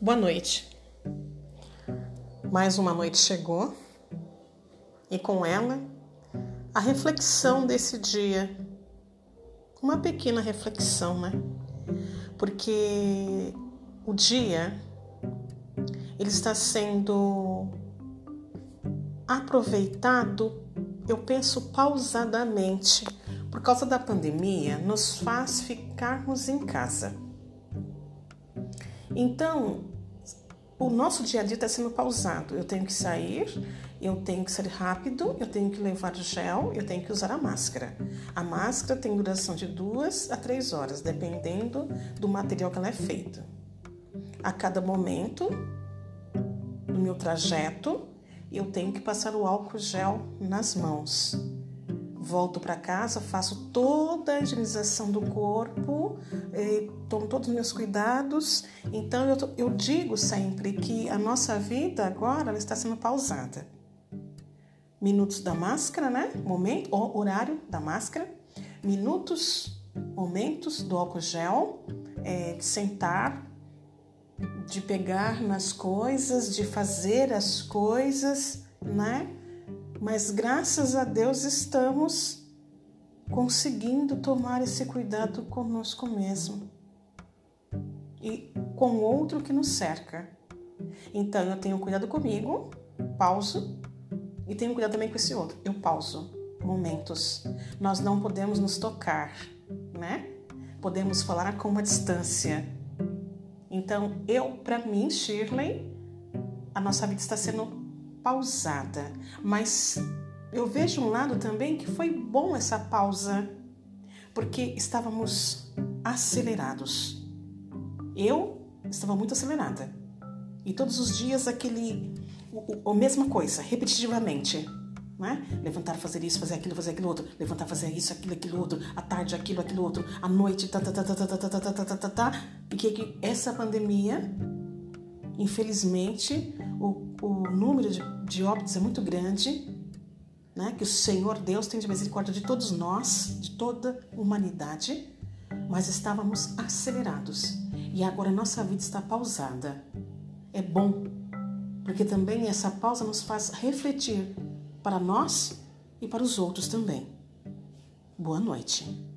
Boa noite. Mais uma noite chegou e com ela a reflexão desse dia. Uma pequena reflexão, né? Porque o dia ele está sendo aproveitado, eu penso pausadamente, por causa da pandemia, nos faz ficarmos em casa. Então, o nosso dia a dia está sendo pausado. Eu tenho que sair, eu tenho que ser rápido, eu tenho que levar gel, eu tenho que usar a máscara. A máscara tem duração de duas a três horas, dependendo do material que ela é feita. A cada momento do meu trajeto, eu tenho que passar o álcool gel nas mãos volto para casa, faço toda a higienização do corpo, tomo todos os meus cuidados. Então eu, eu digo sempre que a nossa vida agora está sendo pausada. Minutos da máscara, né? Momento, horário da máscara, minutos, momentos do álcool gel, é, de sentar, de pegar nas coisas, de fazer as coisas, né? Mas graças a Deus estamos conseguindo tomar esse cuidado conosco mesmo e com o outro que nos cerca. Então eu tenho cuidado comigo, pauso, e tenho cuidado também com esse outro. Eu pauso momentos. Nós não podemos nos tocar, né? Podemos falar com uma distância. Então, eu, para mim, Shirley, a nossa vida está sendo pausada, mas eu vejo um lado também que foi bom essa pausa, porque estávamos acelerados. Eu estava muito acelerada. E todos os dias aquele a mesma coisa, repetitivamente. Né? Levantar, fazer isso, fazer aquilo, fazer aquilo outro, levantar, fazer isso, aquilo, aquilo outro, à tarde aquilo, aquilo outro, à noite, tá, tá, tá, tá, tá, tá, tá, tá, tá, tá, tá. E que essa pandemia, infelizmente, o, o número de, de óbitos é muito grande, né? que o Senhor Deus tem de misericórdia de todos nós, de toda a humanidade, mas estávamos acelerados e agora nossa vida está pausada. É bom, porque também essa pausa nos faz refletir para nós e para os outros também. Boa noite.